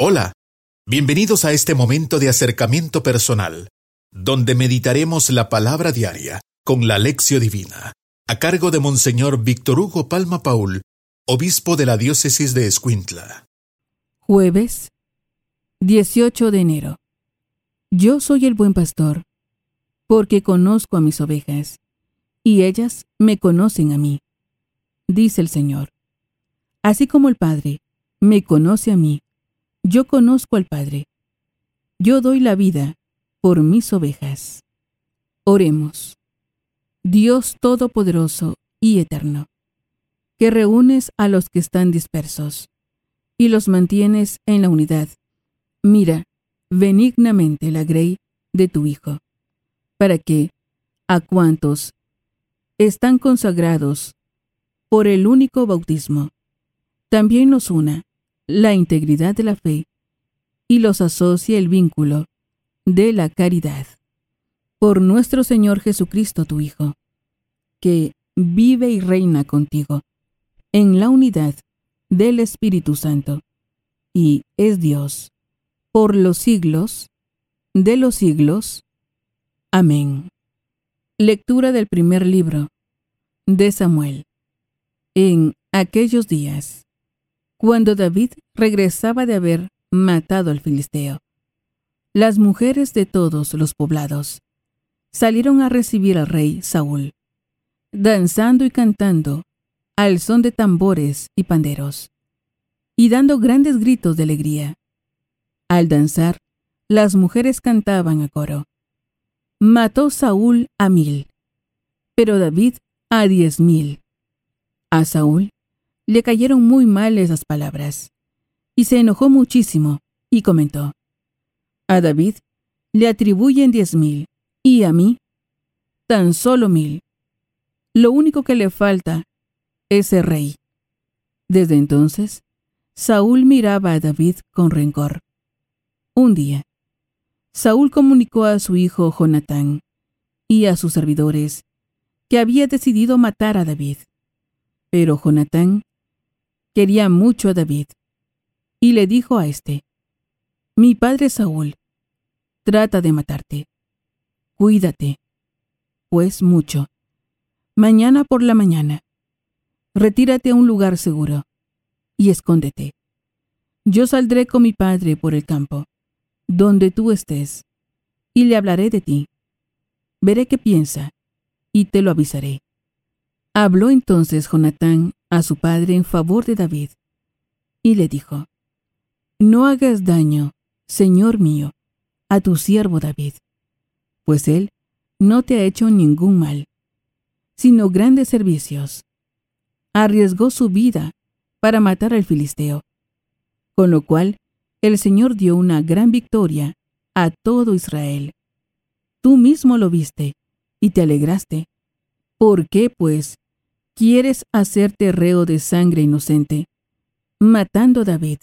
Hola, bienvenidos a este momento de acercamiento personal, donde meditaremos la palabra diaria con la lección divina, a cargo de Monseñor Víctor Hugo Palma Paul, obispo de la diócesis de Escuintla. Jueves 18 de enero. Yo soy el buen pastor, porque conozco a mis ovejas, y ellas me conocen a mí, dice el Señor. Así como el Padre me conoce a mí, yo conozco al Padre. Yo doy la vida por mis ovejas. Oremos. Dios Todopoderoso y Eterno, que reúnes a los que están dispersos y los mantienes en la unidad. Mira benignamente la grey de tu Hijo, para que, a cuantos están consagrados por el único bautismo, también nos una la integridad de la fe y los asocia el vínculo de la caridad. Por nuestro Señor Jesucristo, tu Hijo, que vive y reina contigo en la unidad del Espíritu Santo, y es Dios por los siglos de los siglos. Amén. Lectura del primer libro de Samuel. En aquellos días cuando David regresaba de haber matado al filisteo. Las mujeres de todos los poblados salieron a recibir al rey Saúl, danzando y cantando al son de tambores y panderos, y dando grandes gritos de alegría. Al danzar, las mujeres cantaban a coro. Mató Saúl a mil, pero David a diez mil. A Saúl le cayeron muy mal esas palabras, y se enojó muchísimo, y comentó, A David le atribuyen diez mil, y a mí tan solo mil. Lo único que le falta es ser rey. Desde entonces, Saúl miraba a David con rencor. Un día, Saúl comunicó a su hijo Jonatán y a sus servidores que había decidido matar a David. Pero Jonatán quería mucho a David. Y le dijo a éste, Mi padre Saúl trata de matarte. Cuídate, pues mucho. Mañana por la mañana, retírate a un lugar seguro y escóndete. Yo saldré con mi padre por el campo, donde tú estés, y le hablaré de ti. Veré qué piensa, y te lo avisaré. Habló entonces Jonatán a su padre en favor de David, y le dijo, No hagas daño, Señor mío, a tu siervo David, pues él no te ha hecho ningún mal, sino grandes servicios. Arriesgó su vida para matar al filisteo, con lo cual el Señor dio una gran victoria a todo Israel. Tú mismo lo viste y te alegraste. ¿Por qué, pues, quieres hacerte reo de sangre inocente, matando a David,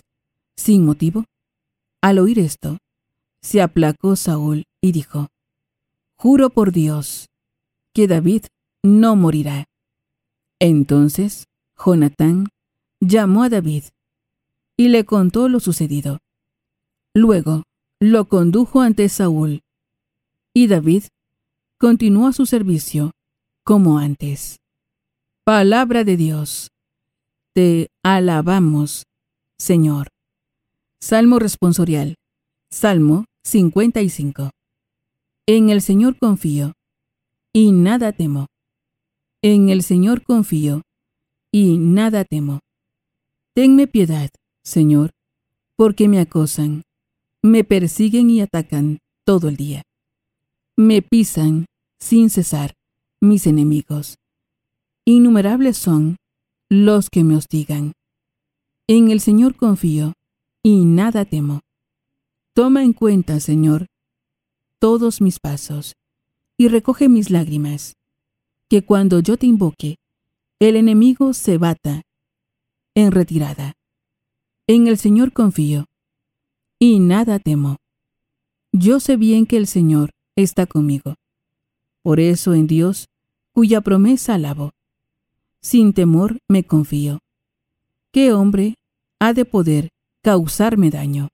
sin motivo? Al oír esto, se aplacó Saúl y dijo, Juro por Dios, que David no morirá. Entonces, Jonatán llamó a David y le contó lo sucedido. Luego lo condujo ante Saúl, y David continuó su servicio como antes. Palabra de Dios. Te alabamos, Señor. Salmo responsorial. Salmo 55. En el Señor confío, y nada temo. En el Señor confío, y nada temo. Tenme piedad, Señor, porque me acosan, me persiguen y atacan todo el día. Me pisan sin cesar mis enemigos Innumerables son los que me hostigan. En el Señor confío y nada temo. Toma en cuenta, Señor, todos mis pasos y recoge mis lágrimas, que cuando yo te invoque, el enemigo se bata en retirada. En el Señor confío y nada temo. Yo sé bien que el Señor está conmigo. Por eso en Dios, cuya promesa alabo sin temor me confío. ¿Qué hombre ha de poder causarme daño?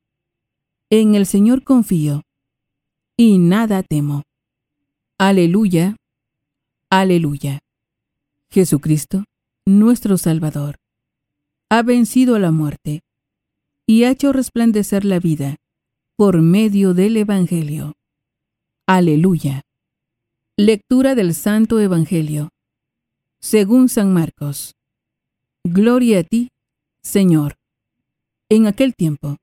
En el Señor confío y nada temo. Aleluya, aleluya. Jesucristo, nuestro Salvador, ha vencido la muerte y ha hecho resplandecer la vida por medio del Evangelio. Aleluya. Lectura del Santo Evangelio. Según San Marcos. Gloria a ti, Señor. En aquel tiempo,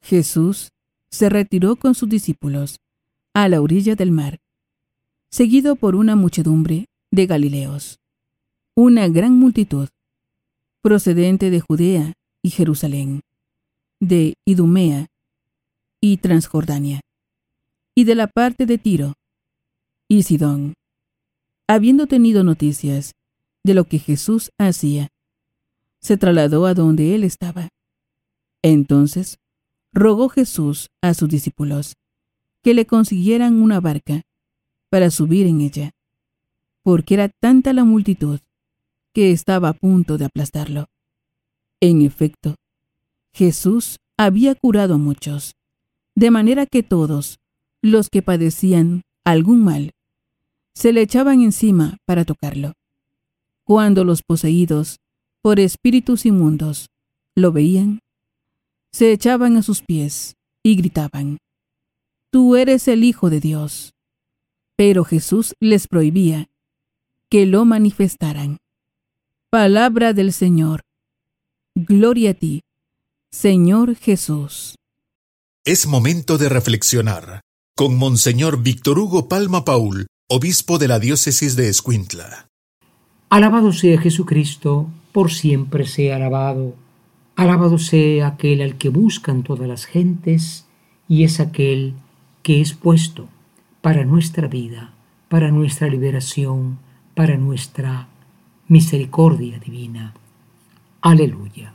Jesús se retiró con sus discípulos a la orilla del mar, seguido por una muchedumbre de Galileos, una gran multitud, procedente de Judea y Jerusalén, de Idumea y Transjordania, y de la parte de Tiro y Sidón. Habiendo tenido noticias de lo que Jesús hacía, se trasladó a donde él estaba. Entonces rogó Jesús a sus discípulos que le consiguieran una barca para subir en ella, porque era tanta la multitud que estaba a punto de aplastarlo. En efecto, Jesús había curado a muchos, de manera que todos los que padecían algún mal se le echaban encima para tocarlo. Cuando los poseídos por espíritus inmundos lo veían, se echaban a sus pies y gritaban, Tú eres el Hijo de Dios. Pero Jesús les prohibía que lo manifestaran. Palabra del Señor. Gloria a ti, Señor Jesús. Es momento de reflexionar con Monseñor Víctor Hugo Palma Paul obispo de la diócesis de Escuintla. Alabado sea Jesucristo, por siempre sea alabado. Alabado sea aquel al que buscan todas las gentes y es aquel que es puesto para nuestra vida, para nuestra liberación, para nuestra misericordia divina. Aleluya.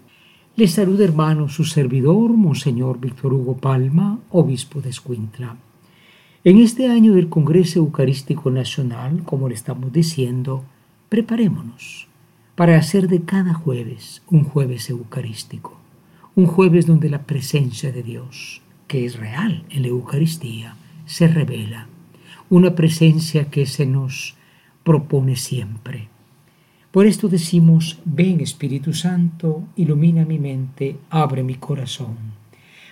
Le saluda hermano su servidor, Monseñor Víctor Hugo Palma, obispo de Escuintla. En este año del Congreso Eucarístico Nacional, como le estamos diciendo, preparémonos para hacer de cada jueves un jueves eucarístico, un jueves donde la presencia de Dios, que es real en la Eucaristía, se revela, una presencia que se nos propone siempre. Por esto decimos, ven Espíritu Santo, ilumina mi mente, abre mi corazón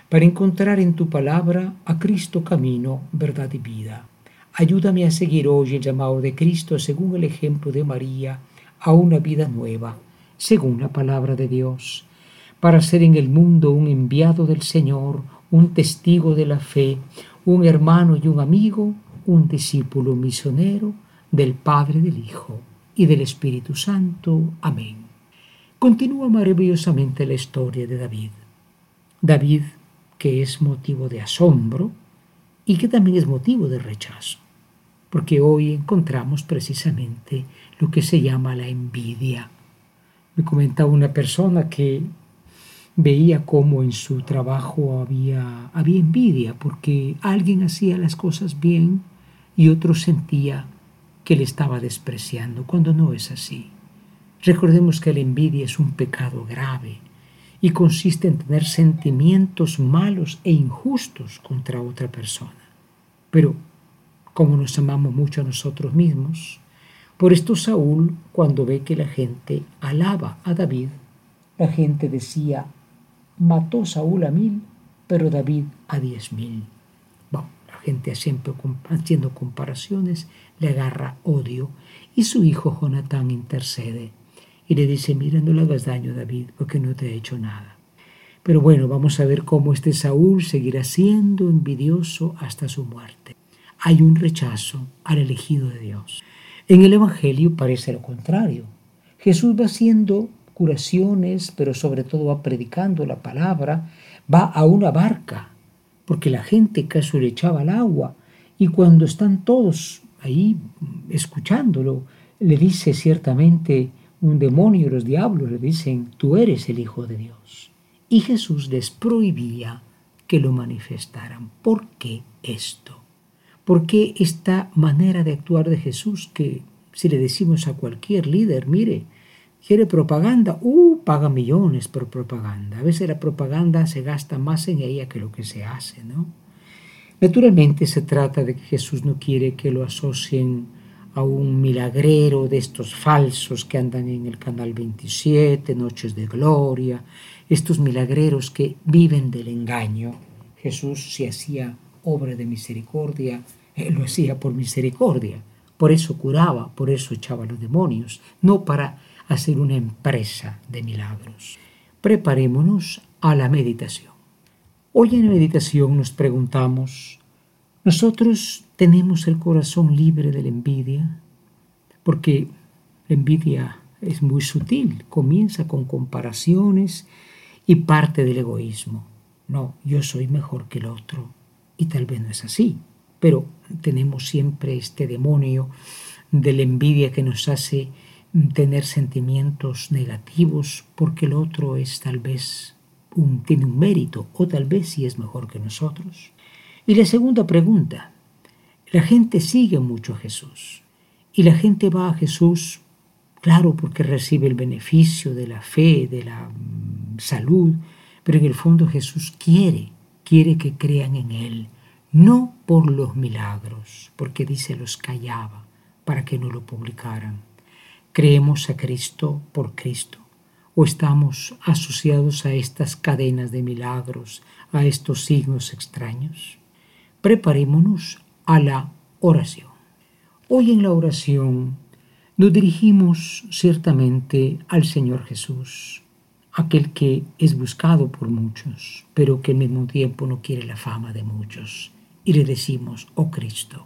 para encontrar en tu palabra a Cristo camino, verdad y vida. Ayúdame a seguir hoy el llamado de Cristo según el ejemplo de María a una vida nueva, según la palabra de Dios, para ser en el mundo un enviado del Señor, un testigo de la fe, un hermano y un amigo, un discípulo misionero del Padre, del Hijo y del Espíritu Santo. Amén. Continúa maravillosamente la historia de David. David que es motivo de asombro y que también es motivo de rechazo, porque hoy encontramos precisamente lo que se llama la envidia. Me comentaba una persona que veía cómo en su trabajo había, había envidia, porque alguien hacía las cosas bien y otro sentía que le estaba despreciando, cuando no es así. Recordemos que la envidia es un pecado grave, y consiste en tener sentimientos malos e injustos contra otra persona. Pero como nos amamos mucho a nosotros mismos, por esto Saúl, cuando ve que la gente alaba a David, la gente decía, mató Saúl a mil, pero David a diez mil. Bueno, la gente siempre haciendo comparaciones le agarra odio y su hijo Jonatán intercede y le dice, mira, no le hagas daño, David, porque no te ha hecho nada. Pero bueno, vamos a ver cómo este Saúl seguirá siendo envidioso hasta su muerte. Hay un rechazo al elegido de Dios. En el Evangelio parece lo contrario. Jesús va haciendo curaciones, pero sobre todo va predicando la palabra, va a una barca, porque la gente casi le echaba al agua, y cuando están todos ahí escuchándolo, le dice ciertamente, un demonio y los diablos le dicen, tú eres el Hijo de Dios. Y Jesús les prohibía que lo manifestaran. ¿Por qué esto? ¿Por qué esta manera de actuar de Jesús que si le decimos a cualquier líder, mire, ¿Quiere propaganda? Uh, paga millones por propaganda. A veces la propaganda se gasta más en ella que lo que se hace, ¿no? Naturalmente se trata de que Jesús no quiere que lo asocien a un milagrero de estos falsos que andan en el canal 27, Noches de Gloria, estos milagreros que viven del engaño. Jesús si hacía obra de misericordia, él lo hacía por misericordia. Por eso curaba, por eso echaba los demonios, no para hacer una empresa de milagros. Preparémonos a la meditación. Hoy en la meditación nos preguntamos, ¿nosotros tenemos el corazón libre de la envidia? Porque la envidia es muy sutil, comienza con comparaciones y parte del egoísmo. No, yo soy mejor que el otro. Y tal vez no es así, pero tenemos siempre este demonio de la envidia que nos hace tener sentimientos negativos porque el otro es tal vez un, tiene un mérito o tal vez sí es mejor que nosotros. Y la segunda pregunta, la gente sigue mucho a Jesús y la gente va a Jesús, claro, porque recibe el beneficio de la fe, de la mm, salud, pero en el fondo Jesús quiere, quiere que crean en Él, no por los milagros, porque dice los callaba para que no lo publicaran ¿Creemos a Cristo por Cristo? ¿O estamos asociados a estas cadenas de milagros, a estos signos extraños? Preparémonos a la oración. Hoy en la oración nos dirigimos ciertamente al Señor Jesús, aquel que es buscado por muchos, pero que al mismo tiempo no quiere la fama de muchos. Y le decimos, oh Cristo,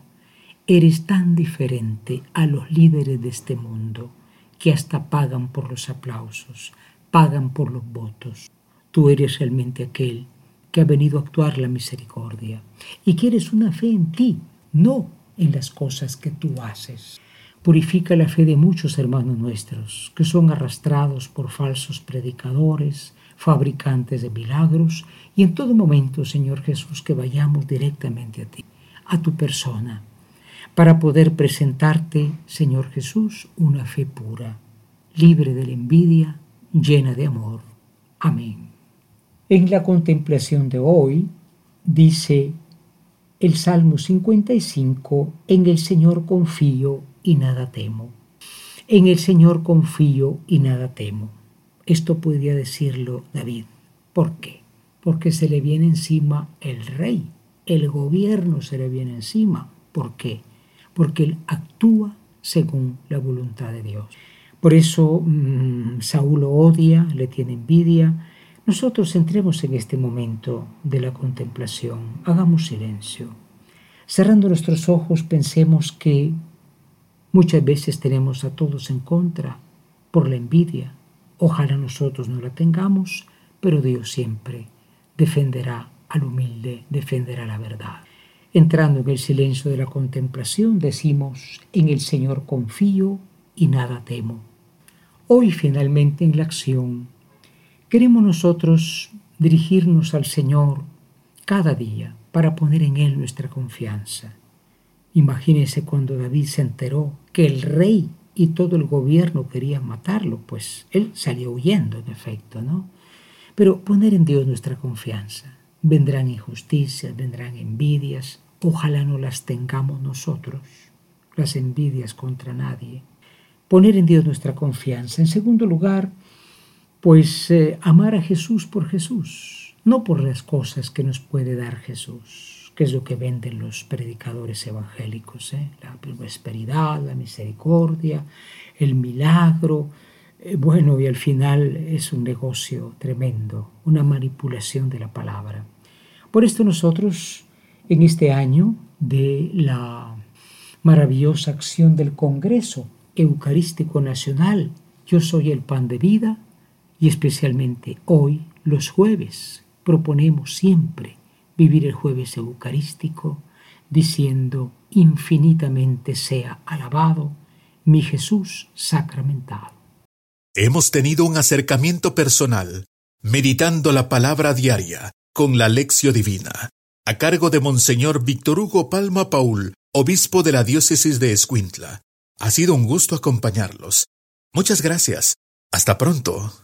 Eres tan diferente a los líderes de este mundo que hasta pagan por los aplausos, pagan por los votos. Tú eres realmente aquel que ha venido a actuar la misericordia y quieres una fe en ti, no en las cosas que tú haces. Purifica la fe de muchos hermanos nuestros que son arrastrados por falsos predicadores, fabricantes de milagros y en todo momento, Señor Jesús, que vayamos directamente a ti, a tu persona para poder presentarte, Señor Jesús, una fe pura, libre de la envidia, llena de amor. Amén. En la contemplación de hoy dice el Salmo 55, en el Señor confío y nada temo. En el Señor confío y nada temo. Esto podría decirlo David. ¿Por qué? Porque se le viene encima el rey, el gobierno se le viene encima. ¿Por qué? porque él actúa según la voluntad de Dios. Por eso mm, Saúl lo odia, le tiene envidia. Nosotros entremos en este momento de la contemplación, hagamos silencio. Cerrando nuestros ojos, pensemos que muchas veces tenemos a todos en contra por la envidia. Ojalá nosotros no la tengamos, pero Dios siempre defenderá al humilde, defenderá la verdad. Entrando en el silencio de la contemplación, decimos, en el Señor confío y nada temo. Hoy finalmente en la acción, queremos nosotros dirigirnos al Señor cada día para poner en Él nuestra confianza. Imagínense cuando David se enteró que el rey y todo el gobierno querían matarlo, pues él salió huyendo en efecto, ¿no? Pero poner en Dios nuestra confianza. Vendrán injusticias, vendrán envidias, Ojalá no las tengamos nosotros, las envidias contra nadie. Poner en Dios nuestra confianza. En segundo lugar, pues eh, amar a Jesús por Jesús, no por las cosas que nos puede dar Jesús, que es lo que venden los predicadores evangélicos, ¿eh? la prosperidad, la misericordia, el milagro. Eh, bueno, y al final es un negocio tremendo, una manipulación de la palabra. Por esto nosotros en este año de la maravillosa acción del Congreso Eucarístico Nacional Yo soy el pan de vida y especialmente hoy, los jueves, proponemos siempre vivir el jueves eucarístico diciendo infinitamente sea alabado mi Jesús sacramentado. Hemos tenido un acercamiento personal, meditando la palabra diaria con la lección divina a cargo de Monseñor Víctor Hugo Palma Paul, obispo de la diócesis de Escuintla. Ha sido un gusto acompañarlos. Muchas gracias Hasta pronto.